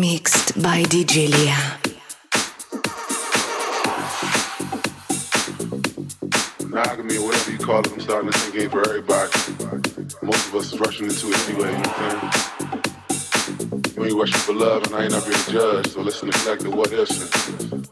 Mixed by DJ Liya. monogamy whatever you call it, I'm starting to think ain't for everybody. Most of us is rushing into it anyway, you know what I'm saying? You ain't rushing for love and I ain't up here to judge, so let's the what ifs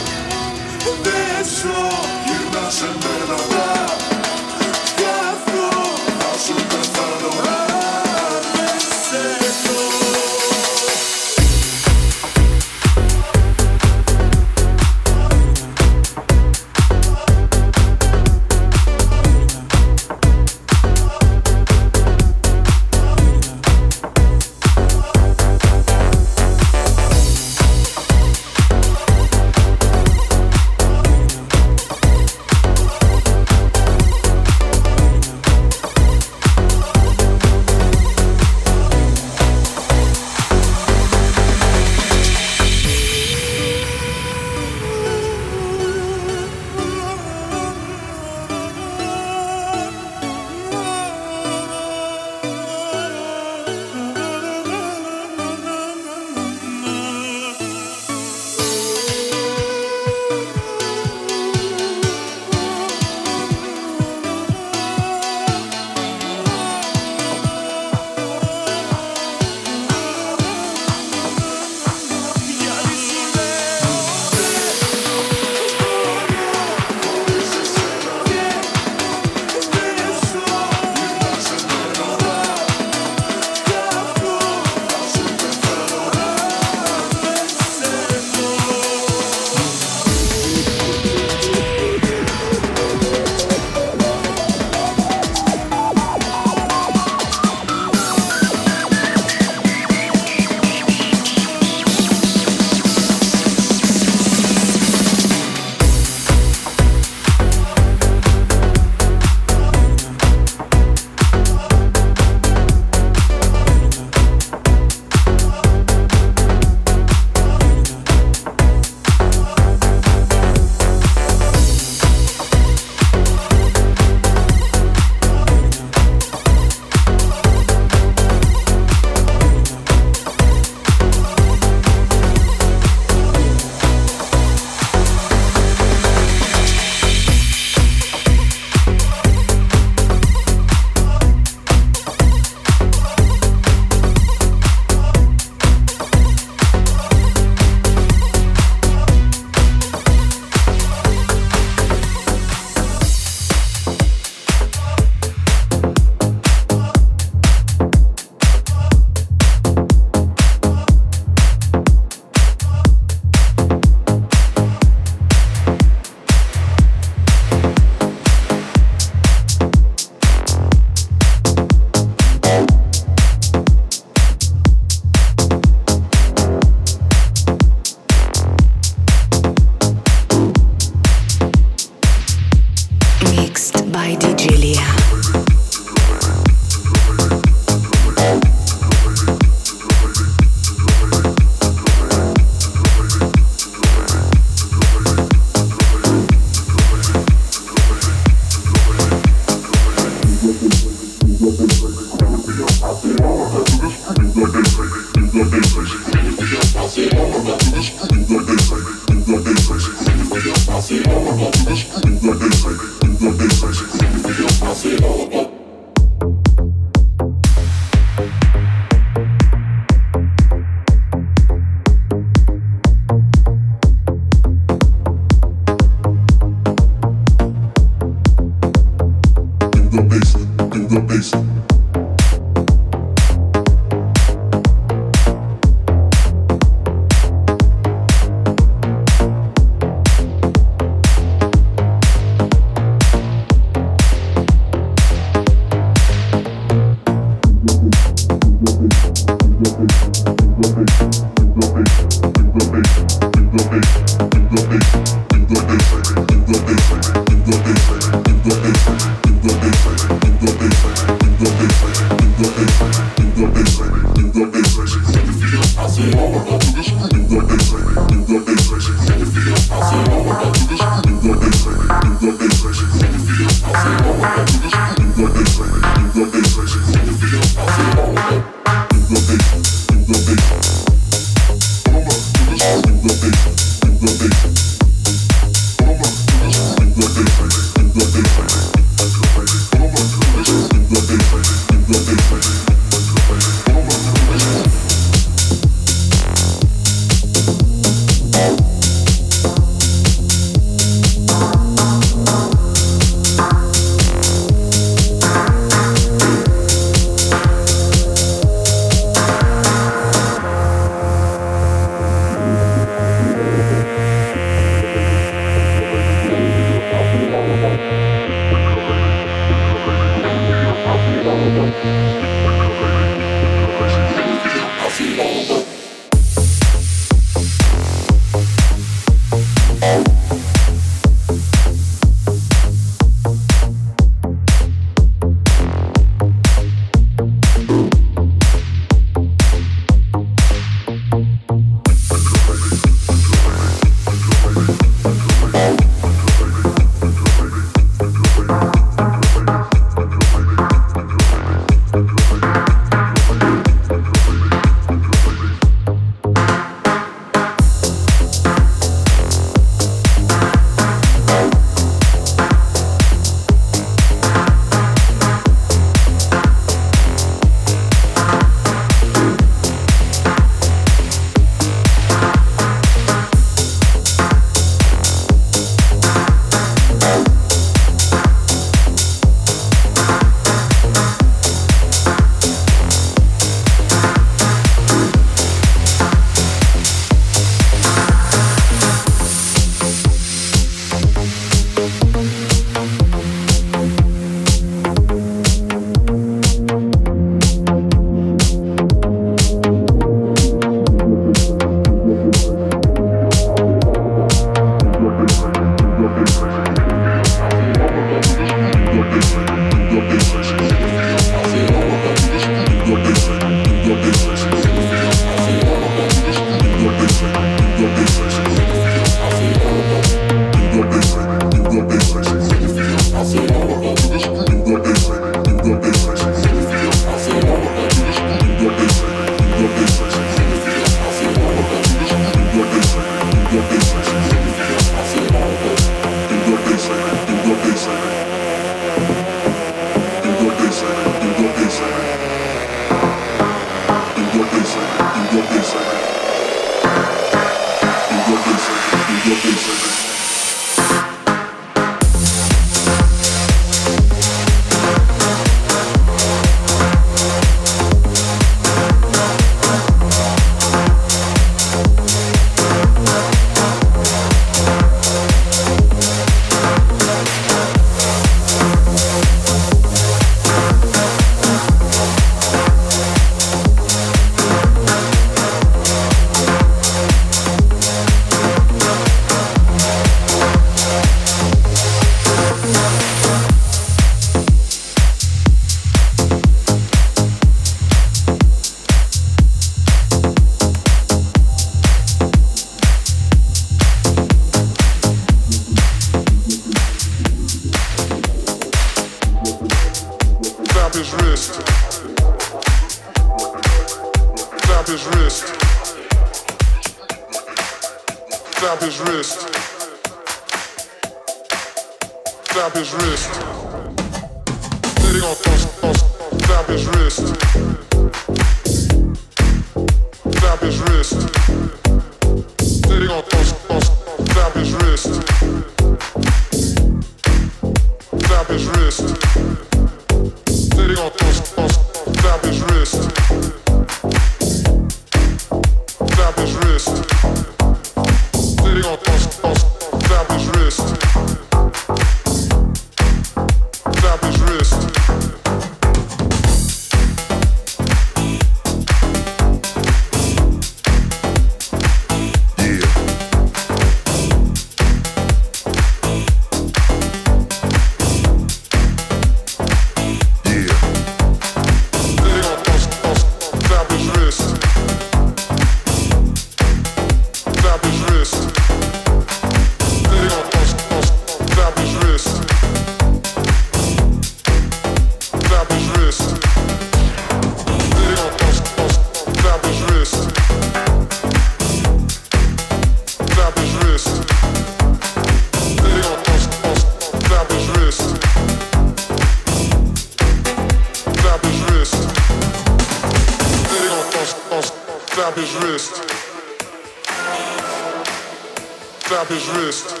Slap his wrist.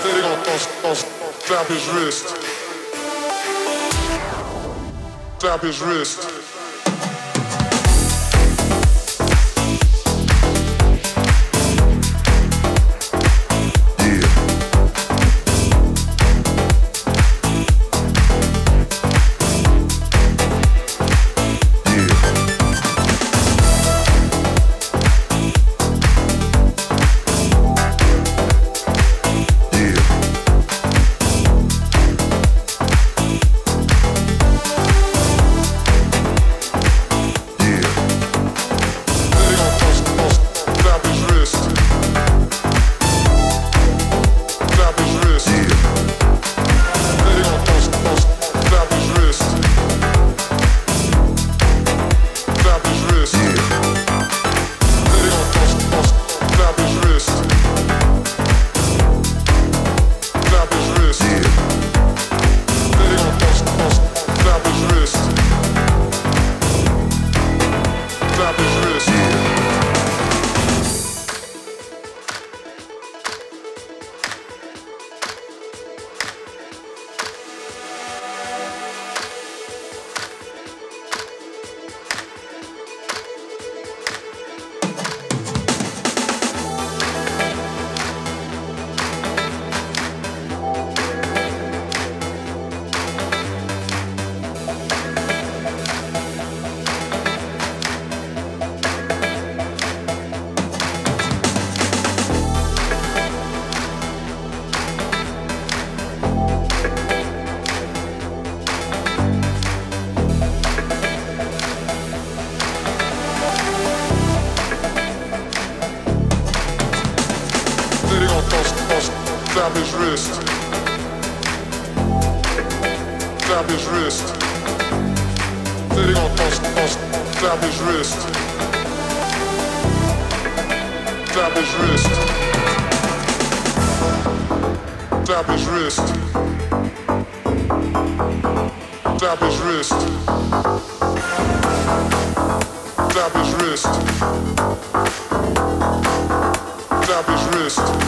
Then they gonna his wrist. Slap his wrist. Tschüss.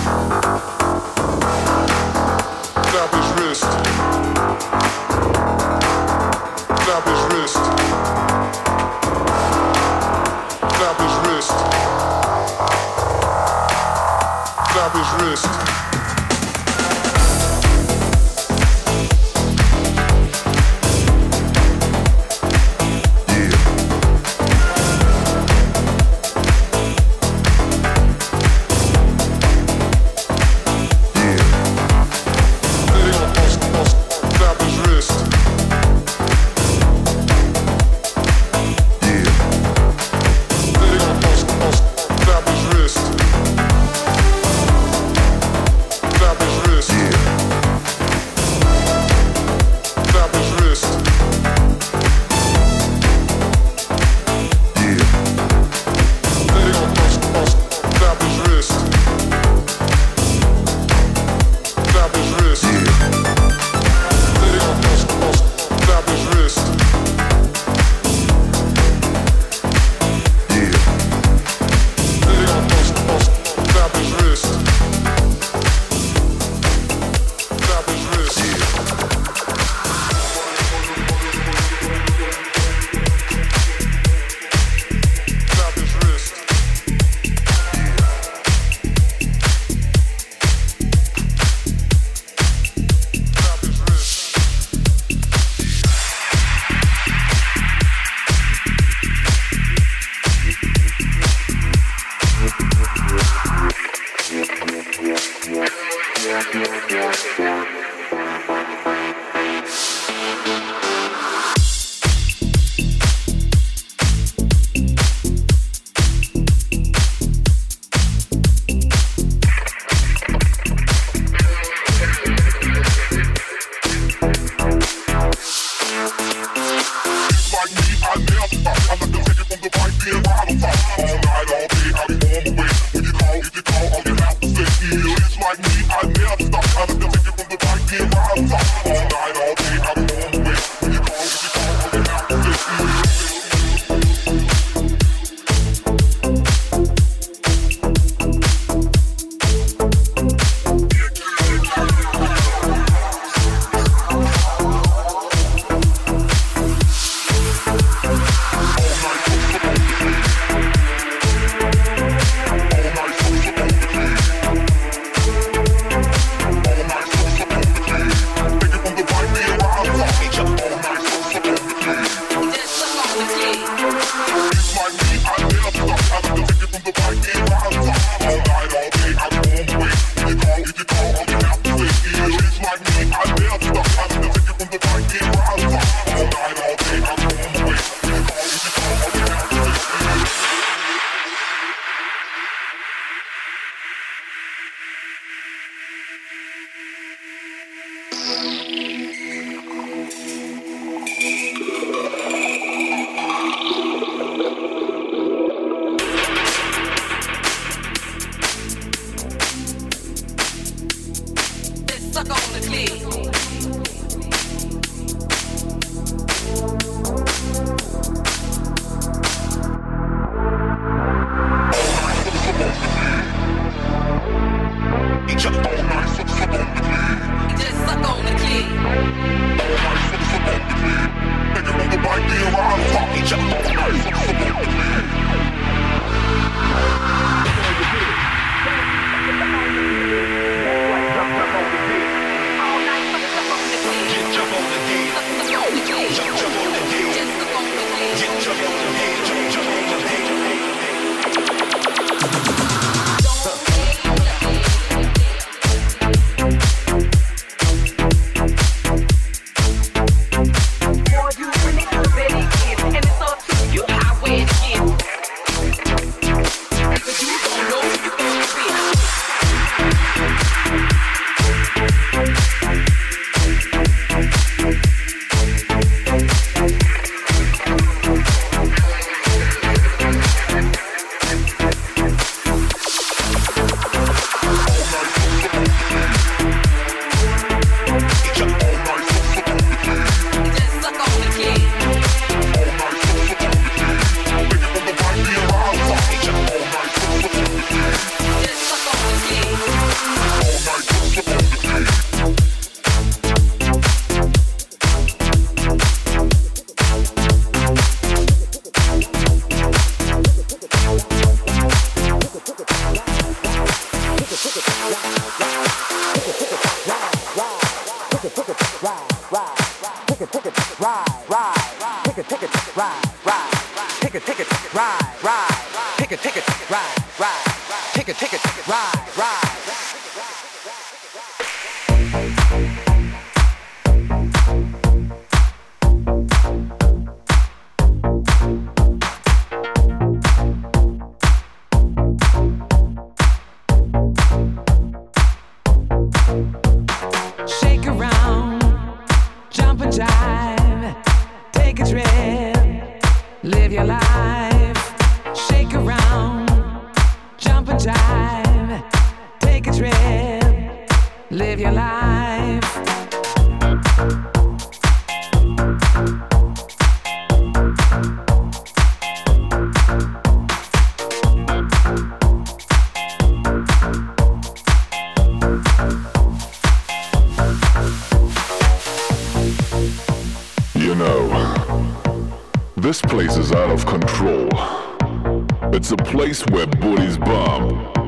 place where booties bump.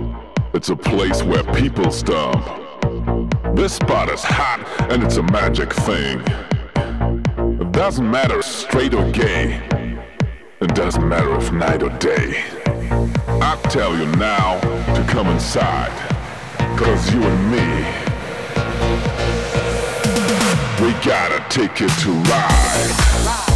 It's a place where people stomp. This spot is hot and it's a magic thing. It doesn't matter if straight or gay. It doesn't matter if night or day. I tell you now to come inside. Cause you and me, we gotta take it to ride.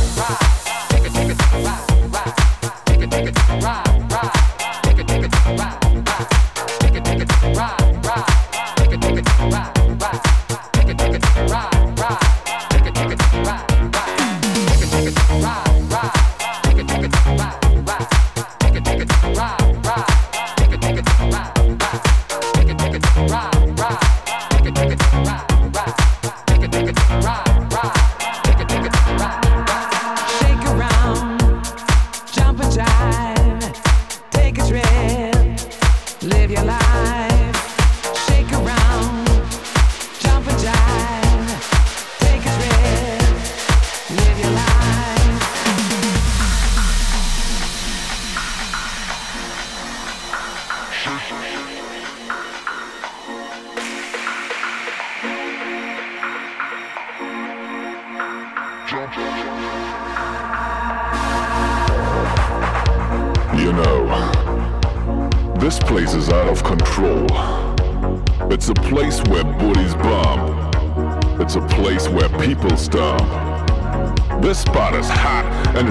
I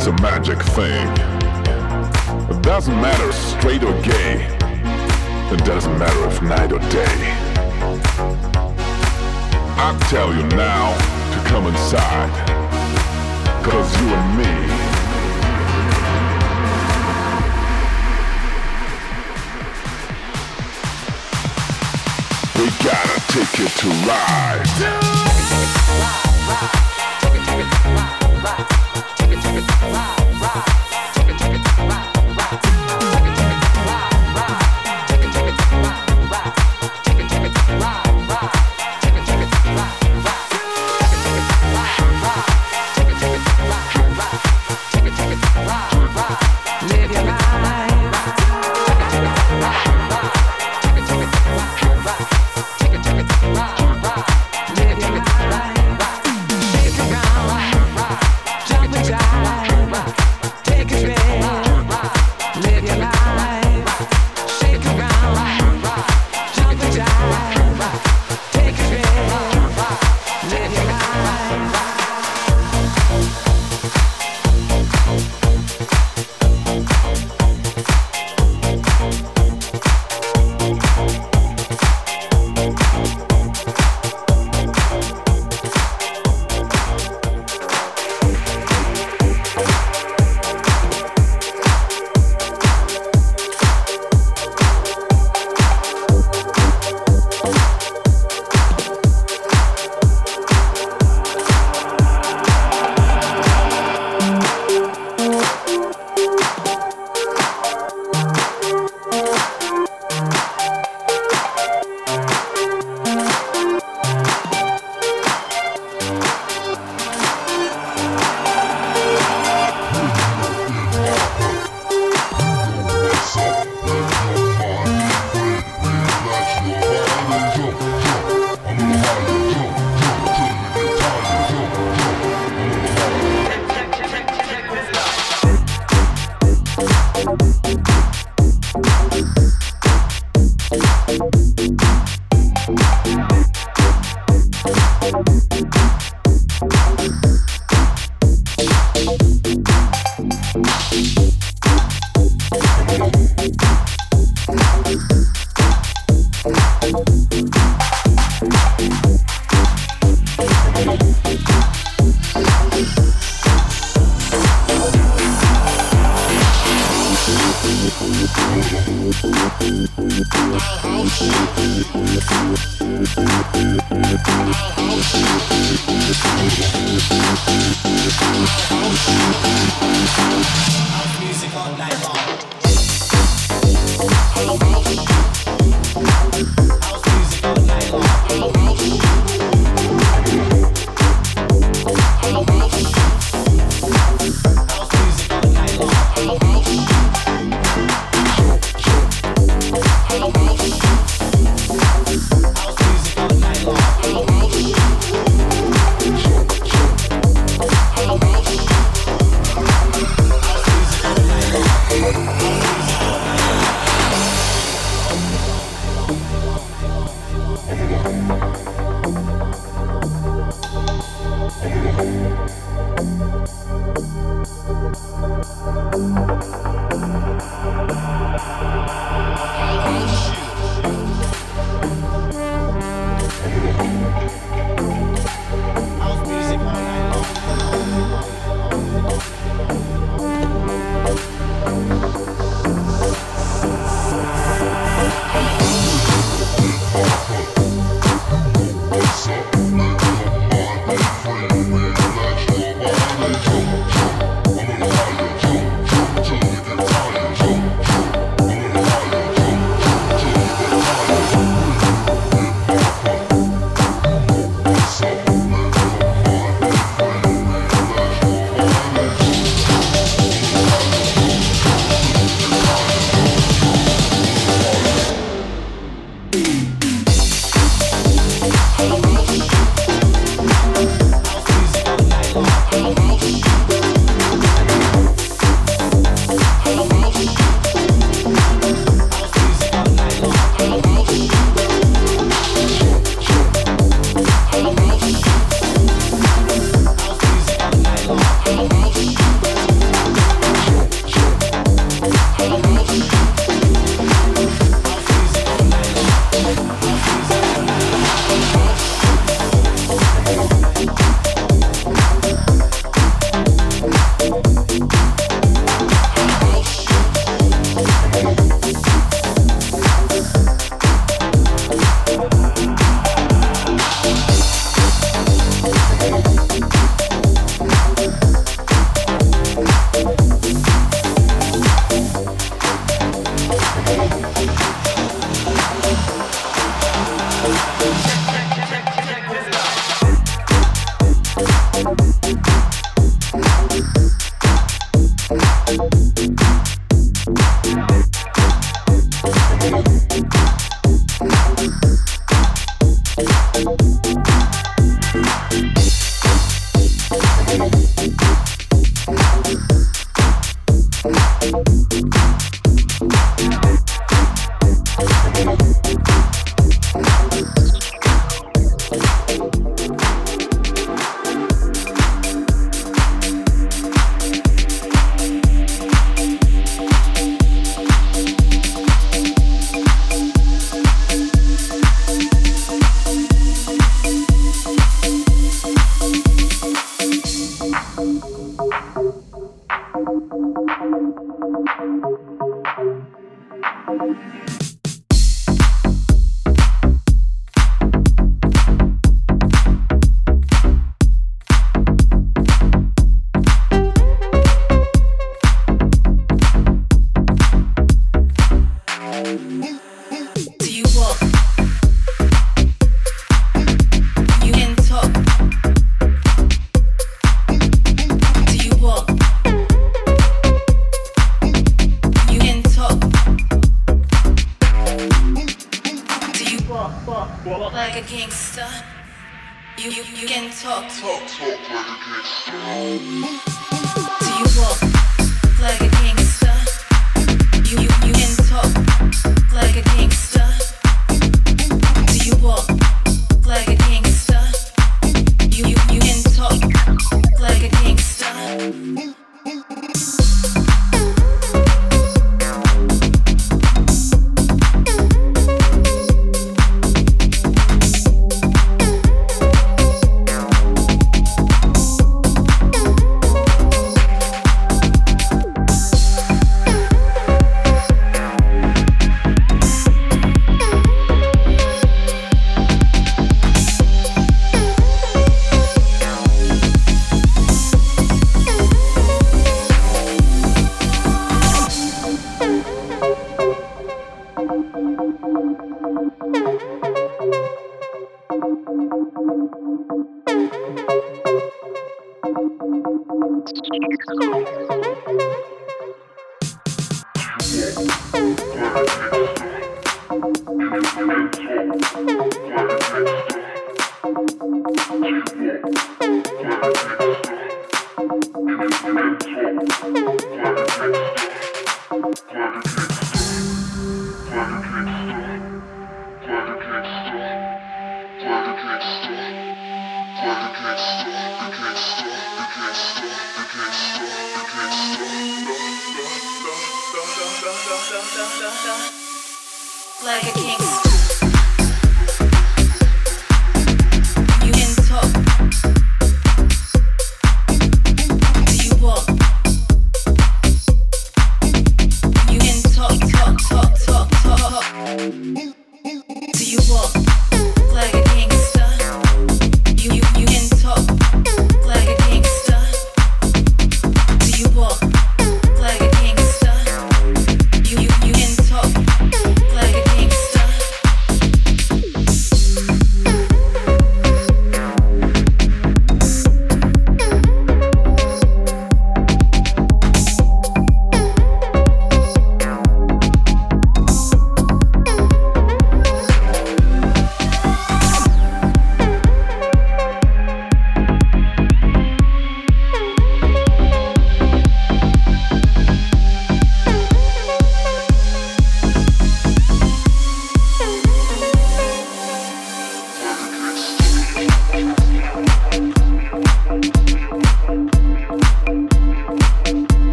it's a magic thing. It doesn't matter straight or gay. It doesn't matter if night or day. I tell you now to come inside. Cause you and me. We gotta take it to ride.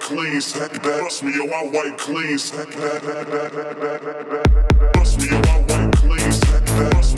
Clean, sack that. Bust me on my white clean, sack that. Please,